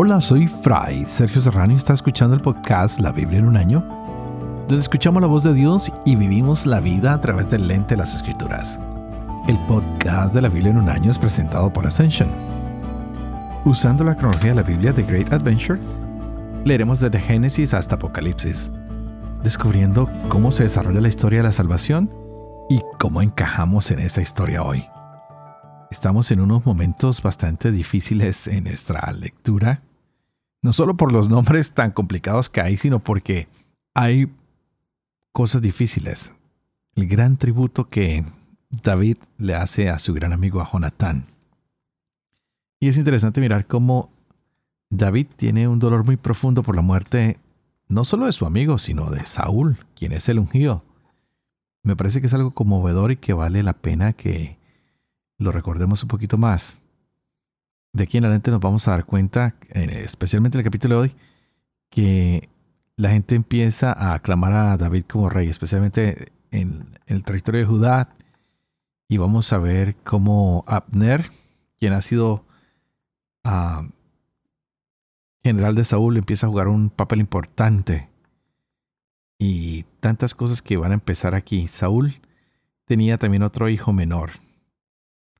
Hola, soy Fray Sergio Serrano y está escuchando el podcast La Biblia en un año, donde escuchamos la voz de Dios y vivimos la vida a través del lente de las Escrituras. El podcast de la Biblia en un año es presentado por Ascension. Usando la cronología de la Biblia de Great Adventure, leeremos desde Génesis hasta Apocalipsis, descubriendo cómo se desarrolla la historia de la salvación y cómo encajamos en esa historia hoy. Estamos en unos momentos bastante difíciles en nuestra lectura, no solo por los nombres tan complicados que hay, sino porque hay cosas difíciles. El gran tributo que David le hace a su gran amigo a Jonatán. Y es interesante mirar cómo David tiene un dolor muy profundo por la muerte no solo de su amigo, sino de Saúl, quien es el ungido. Me parece que es algo conmovedor y que vale la pena que lo recordemos un poquito más, de aquí en adelante nos vamos a dar cuenta, especialmente en el capítulo de hoy, que la gente empieza a aclamar a David como rey, especialmente en, el territorio de Judá. Y vamos a ver cómo Abner, quien ha sido ah, general de Saúl, empieza a jugar un papel importante. Y tantas cosas que van a empezar aquí. Saúl tenía también otro hijo menor,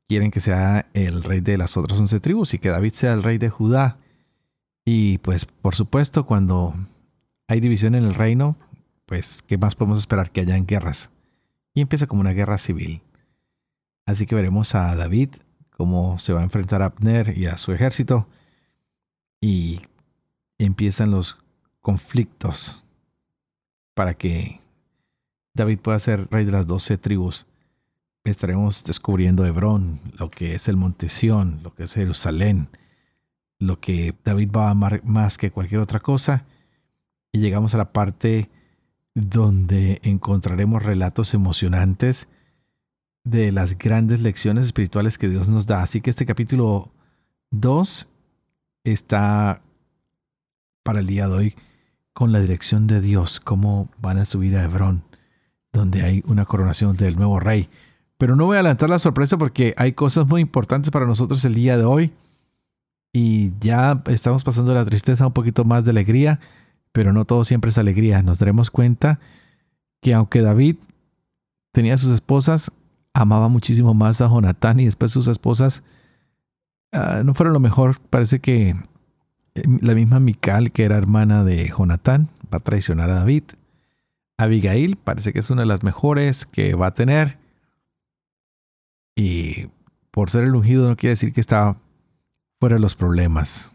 quieren que sea el rey de las otras once tribus y que David sea el rey de Judá. Y pues por supuesto cuando hay división en el reino, pues ¿qué más podemos esperar que haya en guerras? Y empieza como una guerra civil. Así que veremos a David cómo se va a enfrentar a Abner y a su ejército. Y empiezan los conflictos para que David pueda ser rey de las doce tribus estaremos descubriendo Hebrón, lo que es el Monte Sión, lo que es Jerusalén, lo que David va a amar más que cualquier otra cosa. Y llegamos a la parte donde encontraremos relatos emocionantes de las grandes lecciones espirituales que Dios nos da. Así que este capítulo 2 está para el día de hoy con la dirección de Dios, cómo van a subir a Hebrón, donde hay una coronación del nuevo rey. Pero no voy a adelantar la sorpresa porque hay cosas muy importantes para nosotros el día de hoy. Y ya estamos pasando de la tristeza un poquito más de alegría, pero no todo siempre es alegría. Nos daremos cuenta que aunque David tenía sus esposas, amaba muchísimo más a Jonatán y después sus esposas ah, no fueron lo mejor. Parece que eh, la misma Mical, que era hermana de Jonatán, va a traicionar a David. Abigail parece que es una de las mejores que va a tener. Y por ser el ungido no quiere decir que está fuera de los problemas.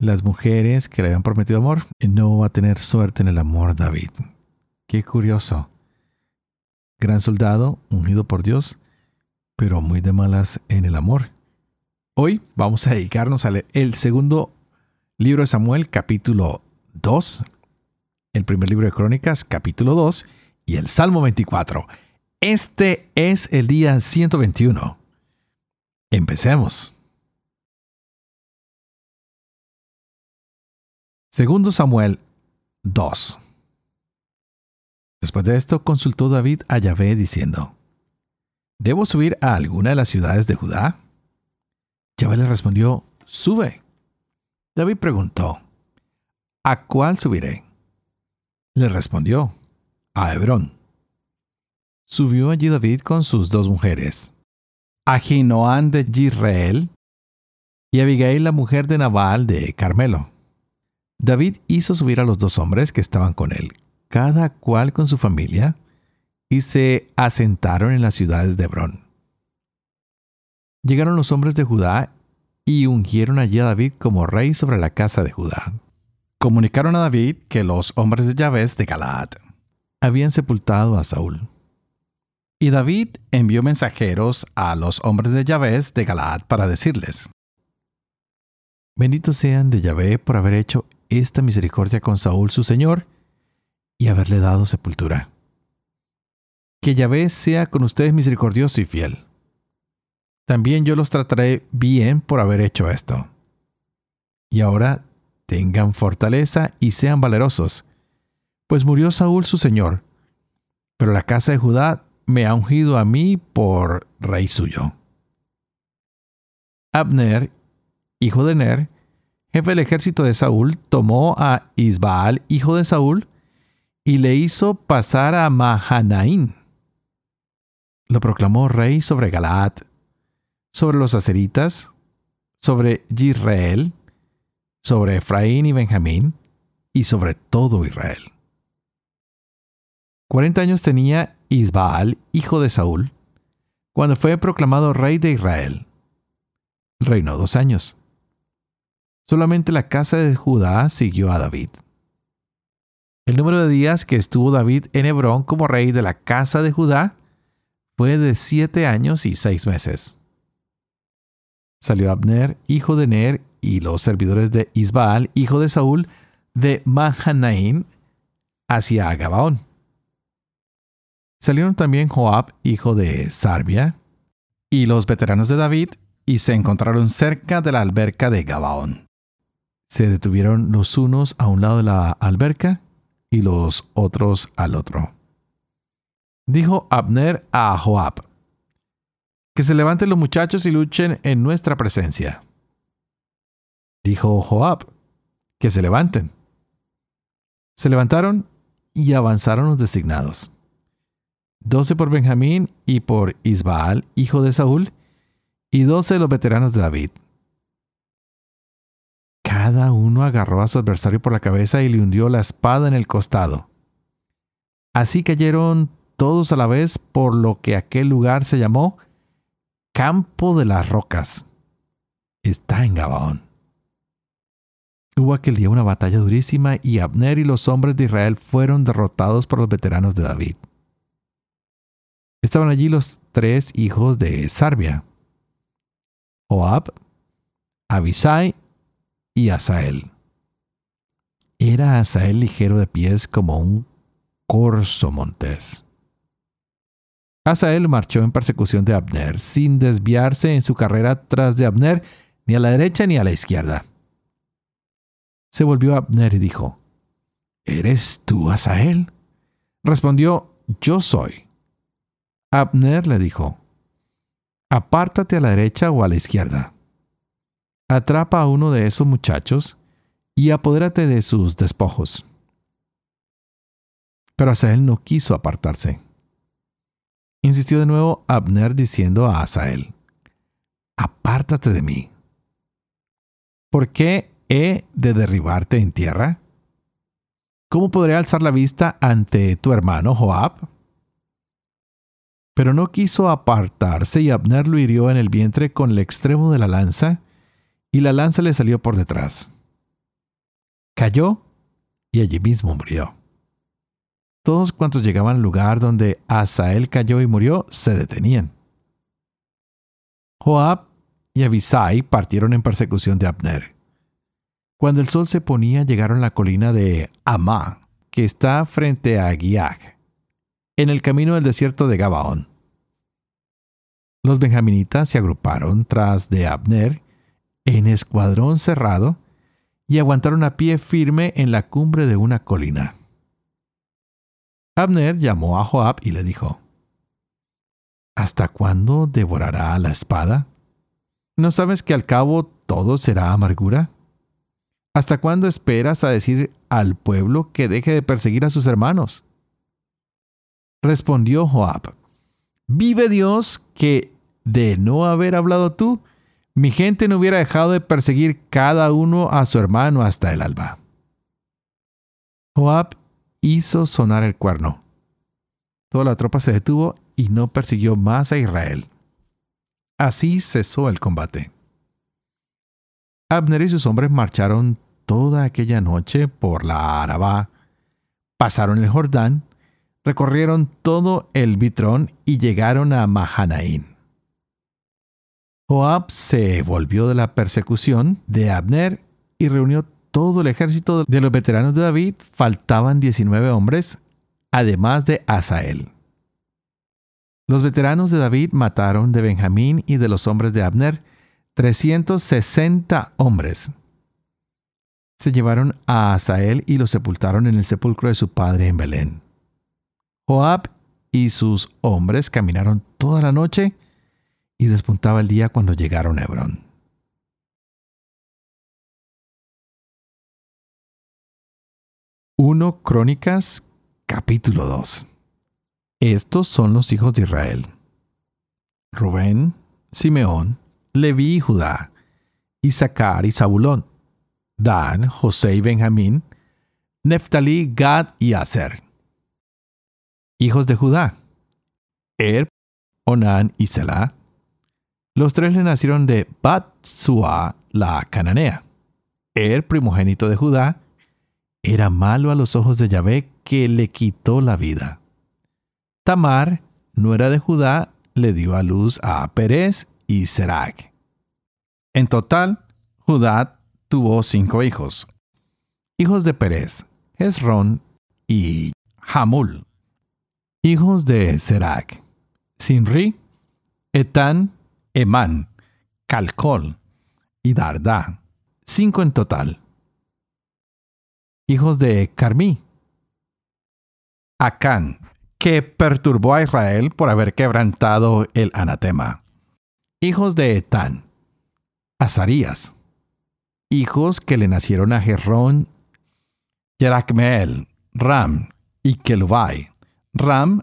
Las mujeres que le habían prometido amor no va a tener suerte en el amor David. Qué curioso. Gran soldado, ungido por Dios, pero muy de malas en el amor. Hoy vamos a dedicarnos al el segundo libro de Samuel, capítulo 2, el primer libro de Crónicas, capítulo 2, y el Salmo 24. Este es el día 121. Empecemos. Segundo Samuel 2. Después de esto consultó David a Yahvé diciendo, ¿Debo subir a alguna de las ciudades de Judá? Yahvé le respondió, Sube. David preguntó, ¿A cuál subiré? Le respondió, a Hebrón subió allí David con sus dos mujeres, Ahinoam de Yisrael y Abigail la mujer de Nabal de Carmelo. David hizo subir a los dos hombres que estaban con él, cada cual con su familia, y se asentaron en las ciudades de Hebrón. Llegaron los hombres de Judá y ungieron allí a David como rey sobre la casa de Judá. Comunicaron a David que los hombres de Yahvé de Galaad habían sepultado a Saúl. Y David envió mensajeros a los hombres de Yahvé de Galaad para decirles, Benditos sean de Yahvé por haber hecho esta misericordia con Saúl su señor y haberle dado sepultura. Que Yahvé sea con ustedes misericordioso y fiel. También yo los trataré bien por haber hecho esto. Y ahora tengan fortaleza y sean valerosos, pues murió Saúl su señor, pero la casa de Judá me ha ungido a mí por rey suyo. Abner, hijo de Ner, jefe del ejército de Saúl, tomó a Isbaal, hijo de Saúl, y le hizo pasar a Mahanaín. Lo proclamó rey sobre Galaad, sobre los aceritas, sobre Yisrael, sobre Efraín y Benjamín, y sobre todo Israel. Cuarenta años tenía Isbaal, hijo de Saúl, cuando fue proclamado rey de Israel. Reinó dos años. Solamente la casa de Judá siguió a David. El número de días que estuvo David en Hebrón como rey de la casa de Judá fue de siete años y seis meses. Salió Abner, hijo de Ner, y los servidores de Isbaal, hijo de Saúl, de Mahanaim, hacia Gabaón. Salieron también Joab, hijo de Sarbia, y los veteranos de David, y se encontraron cerca de la alberca de Gabaón. Se detuvieron los unos a un lado de la alberca y los otros al otro. Dijo Abner a Joab, que se levanten los muchachos y luchen en nuestra presencia. Dijo Joab, que se levanten. Se levantaron y avanzaron los designados. Doce por Benjamín y por Isbaal, hijo de Saúl, y doce los veteranos de David. Cada uno agarró a su adversario por la cabeza y le hundió la espada en el costado. Así cayeron todos a la vez, por lo que aquel lugar se llamó Campo de las Rocas. Está en Gabaón. Hubo aquel día una batalla durísima y Abner y los hombres de Israel fueron derrotados por los veteranos de David. Estaban allí los tres hijos de Sarbia, Joab, Abisai y Asael. Era Asael ligero de pies como un corzo montés. Asael marchó en persecución de Abner, sin desviarse en su carrera tras de Abner ni a la derecha ni a la izquierda. Se volvió a Abner y dijo, ¿Eres tú, Asael? Respondió, Yo soy. Abner le dijo, Apártate a la derecha o a la izquierda. Atrapa a uno de esos muchachos y apodérate de sus despojos. Pero Asael no quiso apartarse. Insistió de nuevo Abner diciendo a Asael, Apártate de mí. ¿Por qué he de derribarte en tierra? ¿Cómo podré alzar la vista ante tu hermano Joab? Pero no quiso apartarse y Abner lo hirió en el vientre con el extremo de la lanza, y la lanza le salió por detrás. Cayó y allí mismo murió. Todos cuantos llegaban al lugar donde Asael cayó y murió se detenían. Joab y Abisai partieron en persecución de Abner. Cuando el sol se ponía, llegaron a la colina de Amá, que está frente a Giag, en el camino del desierto de Gabaón. Los benjaminitas se agruparon tras de Abner en escuadrón cerrado y aguantaron a pie firme en la cumbre de una colina. Abner llamó a Joab y le dijo, ¿Hasta cuándo devorará la espada? ¿No sabes que al cabo todo será amargura? ¿Hasta cuándo esperas a decir al pueblo que deje de perseguir a sus hermanos? Respondió Joab, Vive Dios que de no haber hablado tú, mi gente no hubiera dejado de perseguir cada uno a su hermano hasta el alba. Joab hizo sonar el cuerno. Toda la tropa se detuvo y no persiguió más a Israel. Así cesó el combate. Abner y sus hombres marcharon toda aquella noche por la Arabá, pasaron el Jordán, recorrieron todo el Bitrón y llegaron a Mahanaín. Joab se volvió de la persecución de Abner y reunió todo el ejército de los veteranos de David. Faltaban 19 hombres, además de Asael. Los veteranos de David mataron de Benjamín y de los hombres de Abner 360 hombres se llevaron a Asael y lo sepultaron en el sepulcro de su padre en Belén. Joab y sus hombres caminaron toda la noche y despuntaba el día cuando llegaron a Hebrón. Uno Crónicas capítulo 2 Estos son los hijos de Israel. Rubén, Simeón, Leví y Judá, Isaacar y Zabulón, Dan, José y Benjamín, Neftalí, Gad y Aser. Hijos de Judá, Er, Onán y Selah. Los tres le nacieron de Bat-Sua, la cananea. Er, primogénito de Judá, era malo a los ojos de Yahvé que le quitó la vida. Tamar, nuera de Judá, le dio a luz a Pérez y Serac. En total, Judá tuvo cinco hijos. Hijos de Pérez, Hezrón y Hamul. Hijos de Serac, Sinri, Etán, Emán, Calcol y Dardá. Cinco en total. Hijos de Carmí, Acán, que perturbó a Israel por haber quebrantado el anatema. Hijos de Etán, Azarías. Hijos que le nacieron a Jerrón, Yerachmeel, Ram y Kelubai. Ram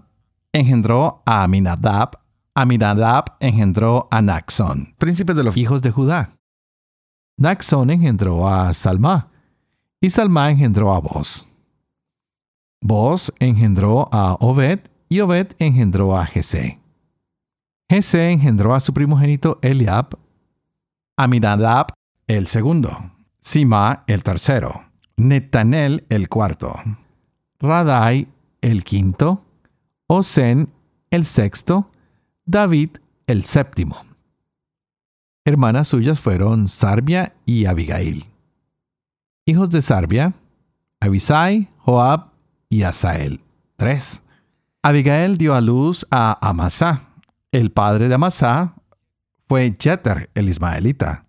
engendró a Aminadab, Aminadab engendró a Naxón, príncipe de los hijos de Judá. Naxón engendró a Salma, y Salma engendró a Boz. Boz engendró a Obed y Obed engendró a Jesé. Jesé engendró a su primogénito Eliab, Aminadab el segundo, Sima el tercero, Netanel el cuarto, Radai el quinto, Osen el sexto, David el séptimo. Hermanas suyas fueron Sarbia y Abigail. Hijos de Sarbia, Abisai, Joab y Asael. Abigail dio a luz a Amasá. El padre de Amasá fue Jeter, el ismaelita.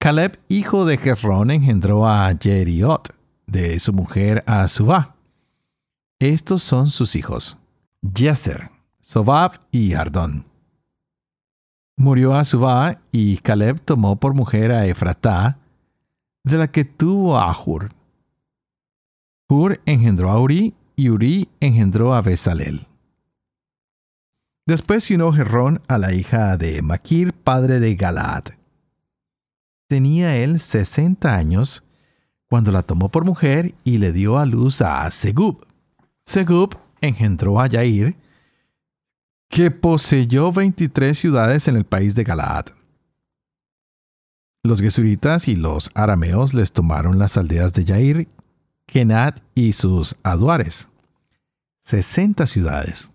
Caleb, hijo de Jezrón, engendró a Jeriot, de su mujer Azubá. Estos son sus hijos: Jezer, Sobab y Ardón. Murió Azubá y Caleb tomó por mujer a Efratá, de la que tuvo a Hur. Hur engendró a Uri y Uri engendró a Besalel. Después unió Gerrón a la hija de Maquir, padre de Galaad. Tenía él sesenta años cuando la tomó por mujer y le dio a luz a Segub. Segub engendró a Yair, que poseyó veintitrés ciudades en el país de Galaad. Los gesuritas y los arameos les tomaron las aldeas de Yair, Kenat y sus aduares. Sesenta ciudades.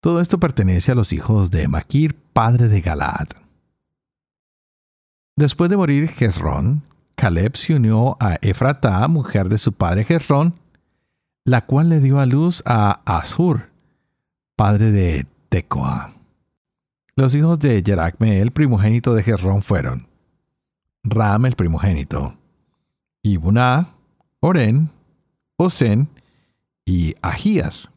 Todo esto pertenece a los hijos de Maquir, padre de Galaad. Después de morir Jezrón, Caleb se unió a Efratá, mujer de su padre Jezrón, la cual le dio a luz a Ashur, padre de Tecoa. Los hijos de el primogénito de Jezrón, fueron Ram el primogénito, y Buná, Oren, Osen y Ahías.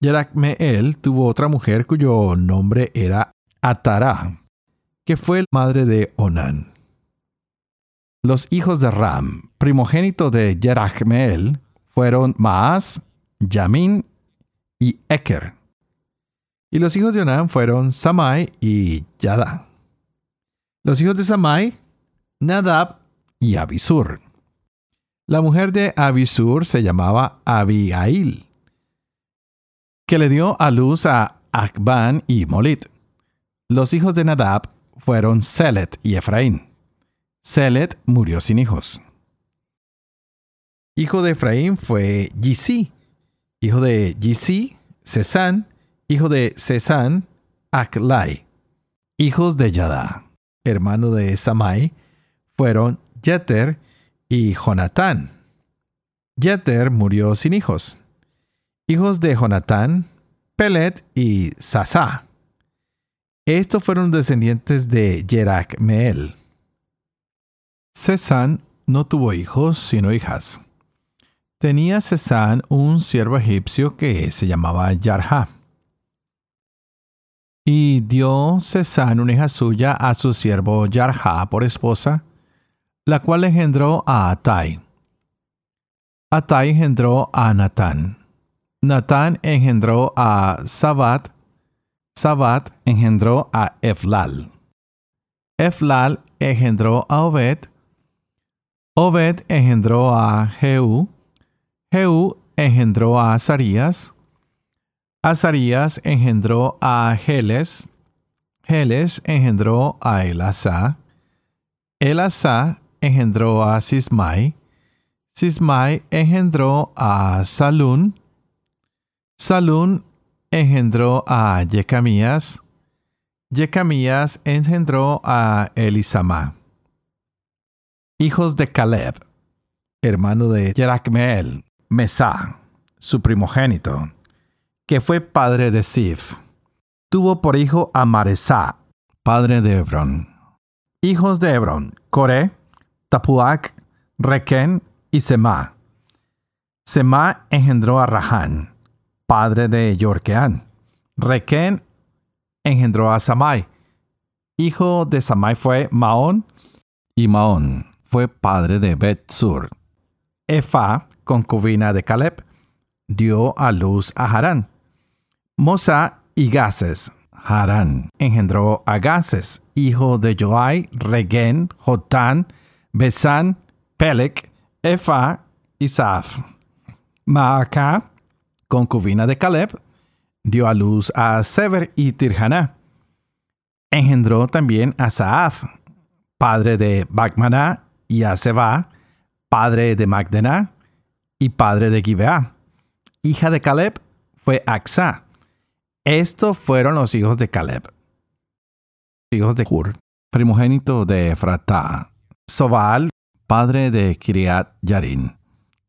Yerachmeel tuvo otra mujer cuyo nombre era Atará, que fue madre de Onán. Los hijos de Ram, primogénito de Yerachmeel, fueron Maas, Yamin y Eker. Y los hijos de Onán fueron Samai y Yada. Los hijos de Samai, Nadab y Abisur. La mujer de Abisur se llamaba Abigail, que le dio a luz a Akban y Molit. Los hijos de Nadab fueron Selet y Efraín. Selet murió sin hijos. Hijo de Efraín fue Yisi. Hijo de Yisi, Cesán. Hijo de Cesán, Aklai. Hijos de Yadá hermano de Samai, fueron Jeter y Jonatán. Jeter murió sin hijos. Hijos de Jonatán, Pelet y Sasá. Estos fueron descendientes de Yerachmeel. Cesán no tuvo hijos sino hijas. Tenía Cesán un siervo egipcio que se llamaba Yarha. Y dio Cesán una hija suya a su siervo Yarha por esposa, la cual engendró a Atai. Atai engendró a Natán. Natán engendró a Sabat. Sabat engendró a Eflal. Eflal engendró a Obed. Obed engendró a Jehú. Jehú engendró a Azarías. Azarías engendró a Geles. Geles engendró a Elasá. Elasá engendró a Sismai. Sismai engendró a Salún. Salún engendró a Yecamías. Yecamías engendró a Elisama. Hijos de Caleb, hermano de Yerachmeel, Mesá, su primogénito, que fue padre de Sif. Tuvo por hijo a Maresá, padre de Hebrón. Hijos de Hebrón, Coré, Tapuac, Requén y Semá. Semá engendró a Rahán, padre de Yorkeán. Requén engendró a Samai. Hijo de Samai fue Maón, y Maón fue padre de Bet-Sur. Efa, concubina de Caleb, dio a luz a Harán. Mosa y Gases. Harán engendró a Gases, hijo de Joai, Regen, Jotán, Besán, Pelec, Efa y Saf. Maaca, concubina de Caleb, dio a luz a Sever y Tirhaná. Engendró también a Saaf, padre de Bacmaná, y a Seba, padre de Magdena y padre de Gibeá. Hija de Caleb fue Axa. Estos fueron los hijos de Caleb. Hijos de Hur, primogénito de Efratá. Sobal, padre de Kiriat Yarin.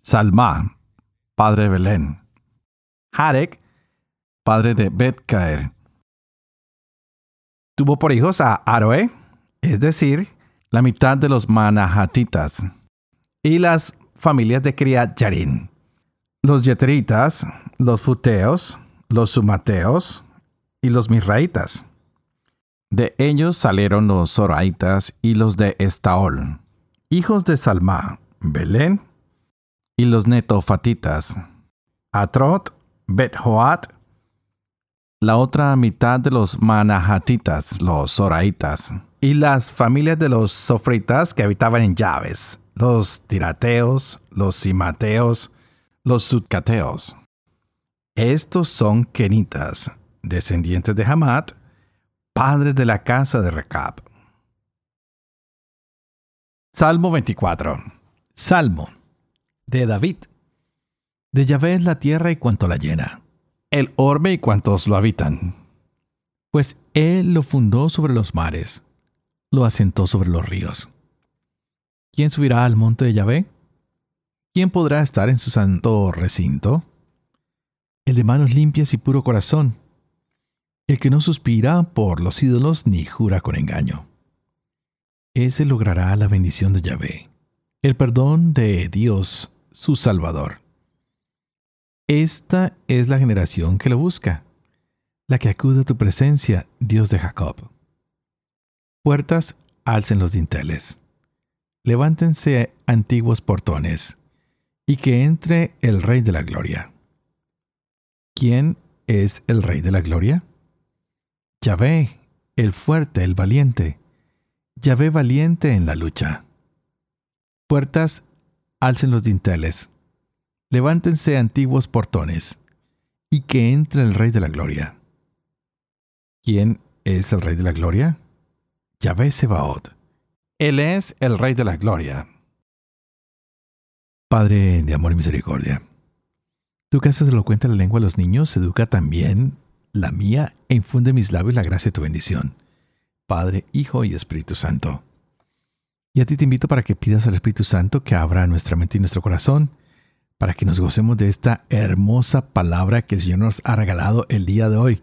Salma, padre de Belén. Harek, padre de Betcaer. Tuvo por hijos a Aroe, es decir, la mitad de los manahatitas y las familias de Kriat Yarin. Los yeteritas, los futeos, los sumateos y los misraitas. De ellos salieron los zoraitas y los de Estaol, hijos de Salma, Belén, y los netofatitas, Atrot, Bet-Joat, la otra mitad de los manahatitas, los zoraitas, y las familias de los sofritas que habitaban en llaves, los tirateos, los simateos, los sutcateos. Estos son kenitas, descendientes de Hamat, padres de la casa de Recab. Salmo 24. Salmo de David. De Yahvé es la tierra y cuanto la llena, el orbe y cuantos lo habitan. Pues él lo fundó sobre los mares, lo asentó sobre los ríos. ¿Quién subirá al monte de Yahvé? ¿Quién podrá estar en su santo recinto? El de manos limpias y puro corazón, el que no suspira por los ídolos ni jura con engaño. Ese logrará la bendición de Yahvé, el perdón de Dios, su Salvador. Esta es la generación que lo busca, la que acude a tu presencia, Dios de Jacob. Puertas, alcen los dinteles. Levántense antiguos portones, y que entre el Rey de la Gloria. ¿Quién es el Rey de la Gloria? Yahvé, el fuerte, el valiente. Yahvé valiente en la lucha. Puertas, alcen los dinteles. Levántense antiguos portones, y que entre el Rey de la Gloria. ¿Quién es el Rey de la Gloria? Yahvé Sebaot. Él es el Rey de la Gloria. Padre de amor y misericordia, tú que haces elocuente la lengua a los niños, educa también la mía e infunde mis labios la gracia de tu bendición. Padre, Hijo y Espíritu Santo. Y a ti te invito para que pidas al Espíritu Santo que abra nuestra mente y nuestro corazón, para que nos gocemos de esta hermosa palabra que el Señor nos ha regalado el día de hoy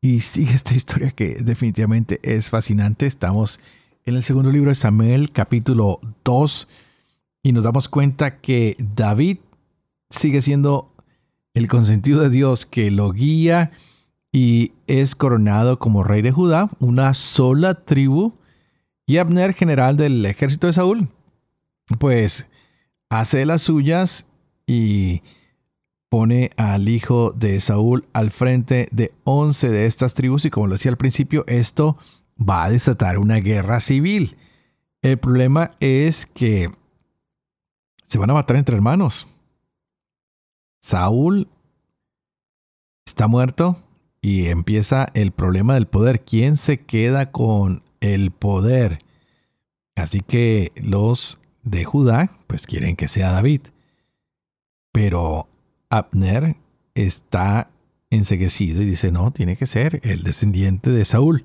y sigue esta historia que definitivamente es fascinante. Estamos en el segundo libro de Samuel, capítulo 2, y nos damos cuenta que David sigue siendo el consentido de Dios que lo guía y es coronado como rey de Judá, una sola tribu, y Abner, general del ejército de Saúl, pues hace las suyas y pone al hijo de Saúl al frente de 11 de estas tribus y como lo decía al principio, esto va a desatar una guerra civil. El problema es que se van a matar entre hermanos. Saúl está muerto y empieza el problema del poder. ¿Quién se queda con el poder? Así que los de Judá pues quieren que sea David. Pero Abner está enseguecido y dice, no, tiene que ser el descendiente de Saúl.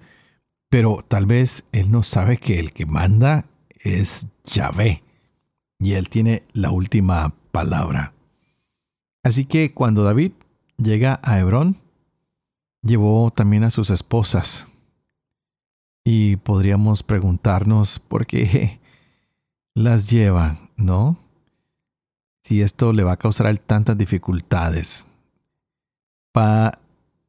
Pero tal vez él no sabe que el que manda es Yahvé y él tiene la última palabra. Así que cuando David llega a Hebrón, llevó también a sus esposas. Y podríamos preguntarnos por qué las lleva, ¿no? Si esto le va a causar tantas dificultades. Va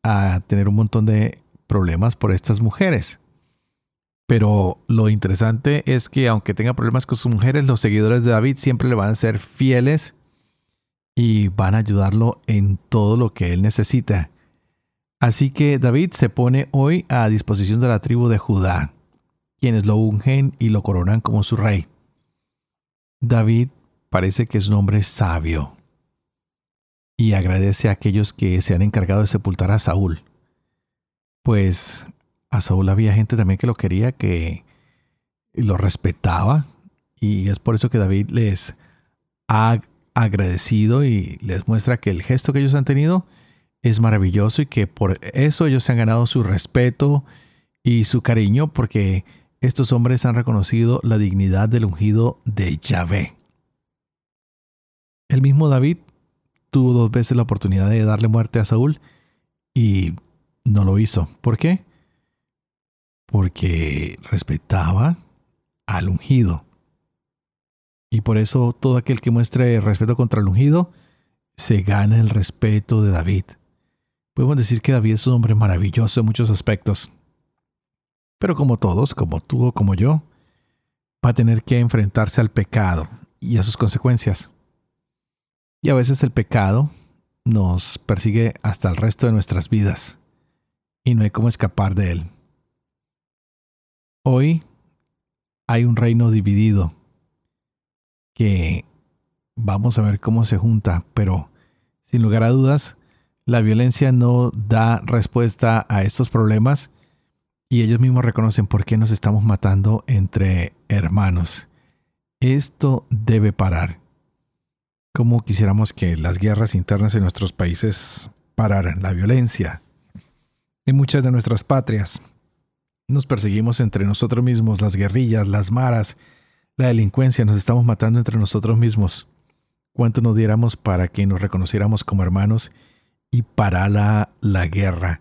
a tener un montón de problemas por estas mujeres. Pero lo interesante es que aunque tenga problemas con sus mujeres, los seguidores de David siempre le van a ser fieles y van a ayudarlo en todo lo que él necesita. Así que David se pone hoy a disposición de la tribu de Judá, quienes lo ungen y lo coronan como su rey. David parece que es un hombre sabio y agradece a aquellos que se han encargado de sepultar a Saúl, pues a Saúl había gente también que lo quería, que lo respetaba. Y es por eso que David les ha agradecido y les muestra que el gesto que ellos han tenido es maravilloso y que por eso ellos se han ganado su respeto y su cariño porque estos hombres han reconocido la dignidad del ungido de Yahvé. El mismo David tuvo dos veces la oportunidad de darle muerte a Saúl y no lo hizo. ¿Por qué? Porque respetaba al ungido. Y por eso todo aquel que muestre respeto contra el ungido se gana el respeto de David. Podemos decir que David es un hombre maravilloso en muchos aspectos. Pero como todos, como tú o como yo, va a tener que enfrentarse al pecado y a sus consecuencias. Y a veces el pecado nos persigue hasta el resto de nuestras vidas y no hay cómo escapar de él. Hoy hay un reino dividido que vamos a ver cómo se junta, pero sin lugar a dudas, la violencia no da respuesta a estos problemas y ellos mismos reconocen por qué nos estamos matando entre hermanos. Esto debe parar. Como quisiéramos que las guerras internas en nuestros países pararan, la violencia en muchas de nuestras patrias, nos perseguimos entre nosotros mismos, las guerrillas, las maras, la delincuencia, nos estamos matando entre nosotros mismos. ¿Cuánto nos diéramos para que nos reconociéramos como hermanos y para la, la guerra?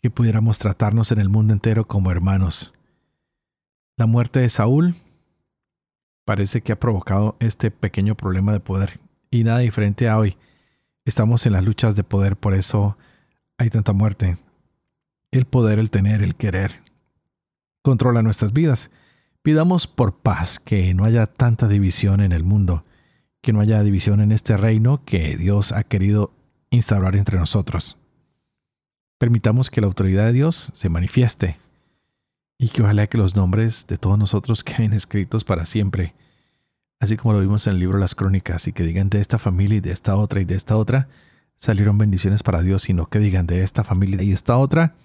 Que pudiéramos tratarnos en el mundo entero como hermanos. La muerte de Saúl parece que ha provocado este pequeño problema de poder y nada diferente a hoy. Estamos en las luchas de poder, por eso hay tanta muerte. El poder, el tener, el querer, controla nuestras vidas. Pidamos por paz que no haya tanta división en el mundo, que no haya división en este reino que Dios ha querido instaurar entre nosotros. Permitamos que la autoridad de Dios se manifieste y que ojalá que los nombres de todos nosotros queden escritos para siempre, así como lo vimos en el libro Las Crónicas, y que digan de esta familia y de esta otra y de esta otra salieron bendiciones para Dios, sino que digan de esta familia y esta otra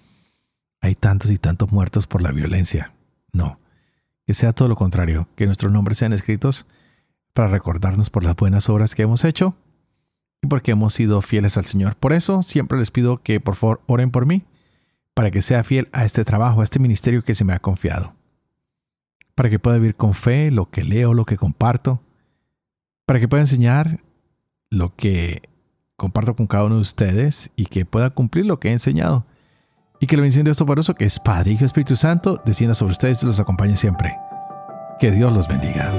hay tantos y tantos muertos por la violencia. No, que sea todo lo contrario, que nuestros nombres sean escritos para recordarnos por las buenas obras que hemos hecho y porque hemos sido fieles al Señor. Por eso siempre les pido que por favor oren por mí, para que sea fiel a este trabajo, a este ministerio que se me ha confiado, para que pueda vivir con fe lo que leo, lo que comparto, para que pueda enseñar lo que comparto con cada uno de ustedes y que pueda cumplir lo que he enseñado y que la bendición de Dios Todopoderoso, que es Padre, Hijo Espíritu Santo, descienda sobre ustedes y los acompañe siempre. Que Dios los bendiga.